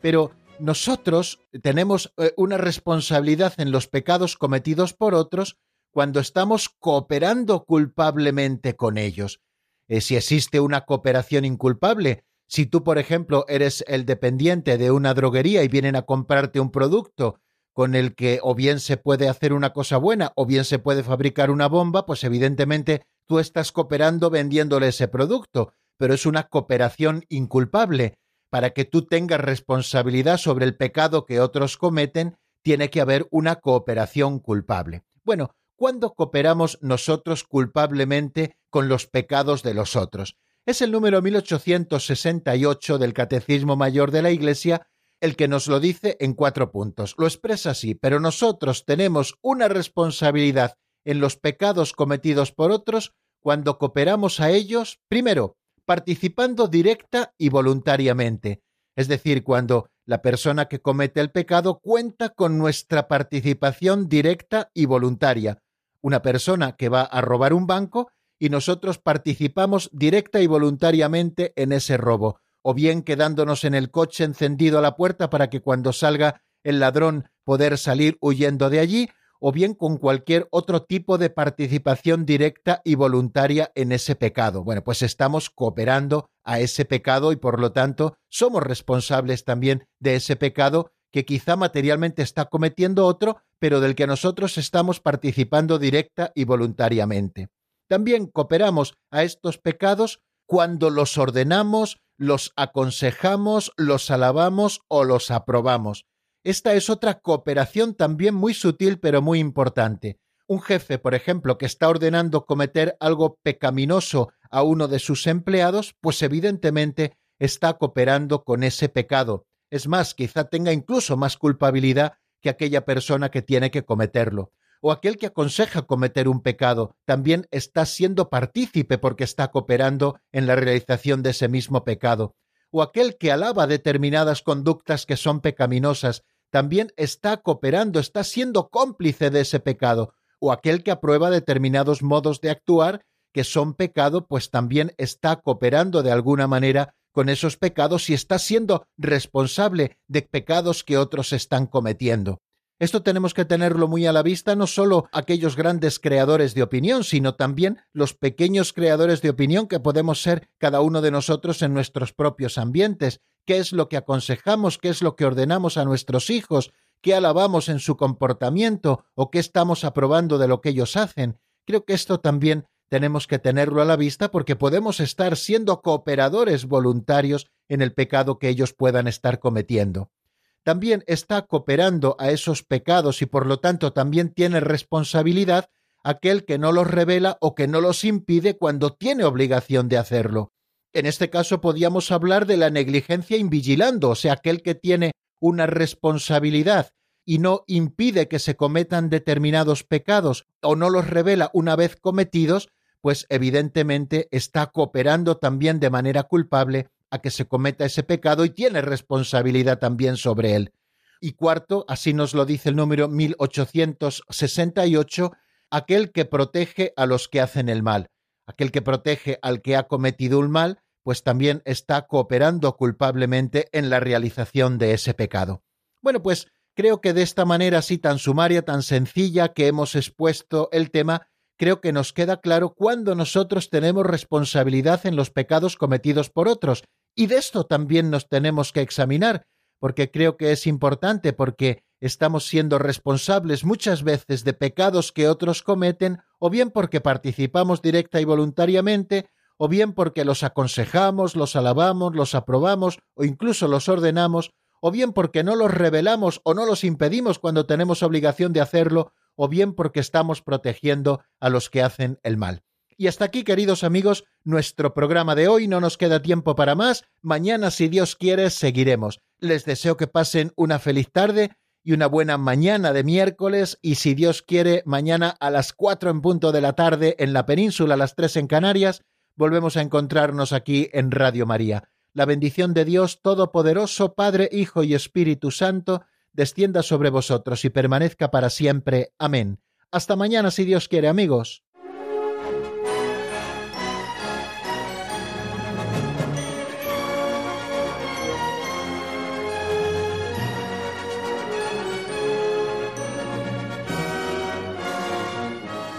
Pero nosotros tenemos eh, una responsabilidad en los pecados cometidos por otros cuando estamos cooperando culpablemente con ellos. Eh, si existe una cooperación inculpable, si tú, por ejemplo, eres el dependiente de una droguería y vienen a comprarte un producto con el que o bien se puede hacer una cosa buena o bien se puede fabricar una bomba, pues evidentemente tú estás cooperando vendiéndole ese producto, pero es una cooperación inculpable para que tú tengas responsabilidad sobre el pecado que otros cometen, tiene que haber una cooperación culpable. Bueno, ¿cuándo cooperamos nosotros culpablemente con los pecados de los otros? Es el número 1868 del Catecismo Mayor de la Iglesia el que nos lo dice en cuatro puntos. Lo expresa así, pero nosotros tenemos una responsabilidad en los pecados cometidos por otros cuando cooperamos a ellos, primero, participando directa y voluntariamente, es decir, cuando la persona que comete el pecado cuenta con nuestra participación directa y voluntaria. Una persona que va a robar un banco y nosotros participamos directa y voluntariamente en ese robo, o bien quedándonos en el coche encendido a la puerta para que cuando salga el ladrón poder salir huyendo de allí, o bien con cualquier otro tipo de participación directa y voluntaria en ese pecado. Bueno, pues estamos cooperando a ese pecado y por lo tanto somos responsables también de ese pecado que quizá materialmente está cometiendo otro, pero del que nosotros estamos participando directa y voluntariamente. También cooperamos a estos pecados cuando los ordenamos, los aconsejamos, los alabamos o los aprobamos. Esta es otra cooperación también muy sutil pero muy importante. Un jefe, por ejemplo, que está ordenando cometer algo pecaminoso a uno de sus empleados, pues evidentemente está cooperando con ese pecado. Es más, quizá tenga incluso más culpabilidad que aquella persona que tiene que cometerlo. O aquel que aconseja cometer un pecado también está siendo partícipe porque está cooperando en la realización de ese mismo pecado. O aquel que alaba determinadas conductas que son pecaminosas también está cooperando, está siendo cómplice de ese pecado, o aquel que aprueba determinados modos de actuar que son pecado, pues también está cooperando de alguna manera con esos pecados y está siendo responsable de pecados que otros están cometiendo. Esto tenemos que tenerlo muy a la vista, no solo aquellos grandes creadores de opinión, sino también los pequeños creadores de opinión que podemos ser cada uno de nosotros en nuestros propios ambientes, qué es lo que aconsejamos, qué es lo que ordenamos a nuestros hijos, qué alabamos en su comportamiento o qué estamos aprobando de lo que ellos hacen. Creo que esto también tenemos que tenerlo a la vista porque podemos estar siendo cooperadores voluntarios en el pecado que ellos puedan estar cometiendo. También está cooperando a esos pecados y por lo tanto también tiene responsabilidad aquel que no los revela o que no los impide cuando tiene obligación de hacerlo. En este caso podíamos hablar de la negligencia invigilando, o sea, aquel que tiene una responsabilidad y no impide que se cometan determinados pecados o no los revela una vez cometidos, pues evidentemente está cooperando también de manera culpable a que se cometa ese pecado y tiene responsabilidad también sobre él. Y cuarto, así nos lo dice el número 1868, aquel que protege a los que hacen el mal. Aquel que protege al que ha cometido un mal, pues también está cooperando culpablemente en la realización de ese pecado. Bueno, pues creo que de esta manera así tan sumaria, tan sencilla que hemos expuesto el tema, creo que nos queda claro cuándo nosotros tenemos responsabilidad en los pecados cometidos por otros. Y de esto también nos tenemos que examinar, porque creo que es importante, porque estamos siendo responsables muchas veces de pecados que otros cometen, o bien porque participamos directa y voluntariamente, o bien porque los aconsejamos, los alabamos, los aprobamos o incluso los ordenamos, o bien porque no los revelamos o no los impedimos cuando tenemos obligación de hacerlo, o bien porque estamos protegiendo a los que hacen el mal. Y hasta aquí, queridos amigos, nuestro programa de hoy. No nos queda tiempo para más. Mañana, si Dios quiere, seguiremos. Les deseo que pasen una feliz tarde y una buena mañana de miércoles. Y si Dios quiere, mañana a las cuatro en punto de la tarde en la península, a las tres en Canarias, volvemos a encontrarnos aquí en Radio María. La bendición de Dios Todopoderoso, Padre, Hijo y Espíritu Santo, descienda sobre vosotros y permanezca para siempre. Amén. Hasta mañana si Dios quiere, amigos.